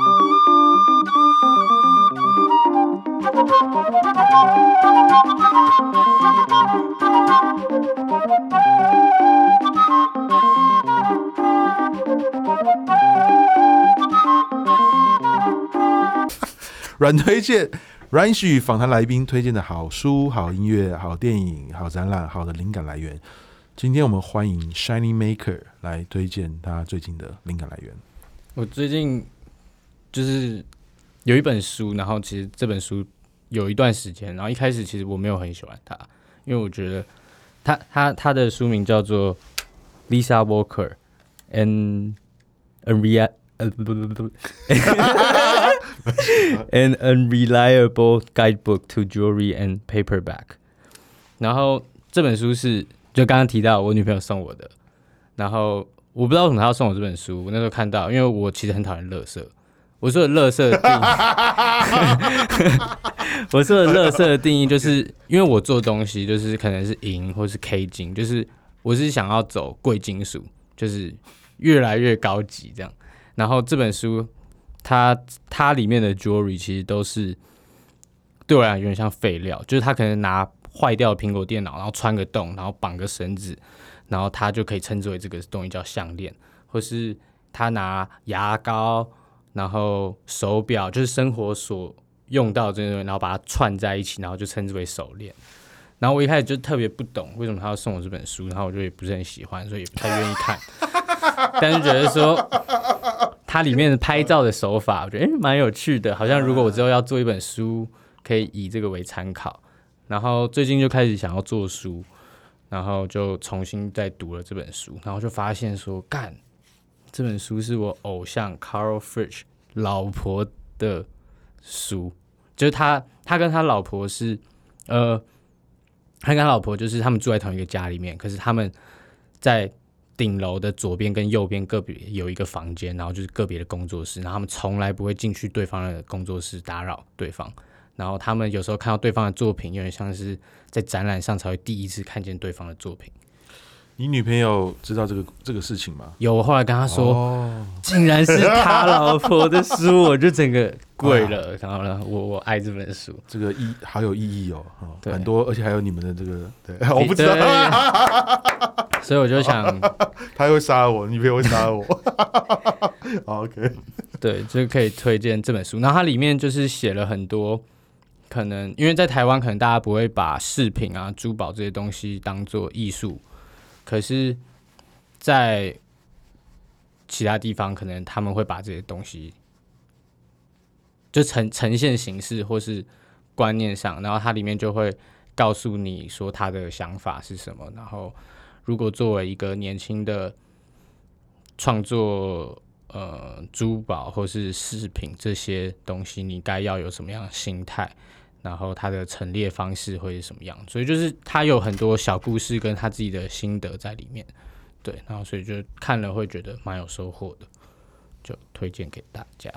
阮推荐，阮许访谈来宾推荐的好书、好音乐、好电影、好展览、好的灵感来源。今天我们欢迎 Shiny Maker 来推荐他最近的灵感来源。我最近就是有一本书，然后其实这本书有一段时间，然后一开始其实我没有很喜欢它，因为我觉得它它它的书名叫做 Lisa Walker and Unreal 呃不不不不。An unreliable guidebook to jewelry and paperback。然后这本书是就刚刚提到我女朋友送我的，然后我不知道为什么她要送我这本书。我那时候看到，因为我其实很讨厌垃圾。我说的垃圾的定义，我说的垃圾的定义就是因为我做东西就是可能是银或是 K 金，就是我是想要走贵金属，就是越来越高级这样。然后这本书。它它里面的 jewelry 其实都是对我来讲有点像废料，就是他可能拿坏掉的苹果电脑，然后穿个洞，然后绑个绳子，然后他就可以称之为这个东西叫项链，或是他拿牙膏，然后手表，就是生活所用到的这些东西，然后把它串在一起，然后就称之为手链。然后我一开始就特别不懂为什么他要送我这本书，然后我就也不是很喜欢，所以也不太愿意看，但是觉得说。它里面的拍照的手法，我觉得诶蛮有趣的，好像如果我之后要做一本书，可以以这个为参考。然后最近就开始想要做书，然后就重新再读了这本书，然后就发现说，干，这本书是我偶像 Carl Frisch 老婆的书，就是他他跟他老婆是呃，他跟他老婆就是他们住在同一个家里面，可是他们在。顶楼的左边跟右边个别有一个房间，然后就是个别的工作室，然后他们从来不会进去对方的工作室打扰对方。然后他们有时候看到对方的作品，有点像是在展览上才会第一次看见对方的作品。你女朋友知道这个这个事情吗？有，我后来跟她说，哦、竟然是他老婆的书，我就整个跪了。然后呢，我我爱这本书，这个意好有意义哦，对很多，而且还有你们的这个，对，我不知道，所以我就想，他会杀我，女朋友会杀我。OK，对，就可以推荐这本书。然后它里面就是写了很多，可能因为在台湾，可能大家不会把饰品啊、珠宝这些东西当做艺术。可是，在其他地方，可能他们会把这些东西就呈呈现形式或是观念上，然后它里面就会告诉你说他的想法是什么。然后，如果作为一个年轻的创作，呃，珠宝或是饰品这些东西，你该要有什么样的心态？然后他的陈列方式会是什么样？所以就是他有很多小故事跟他自己的心得在里面，对，然后所以就看了会觉得蛮有收获的，就推荐给大家。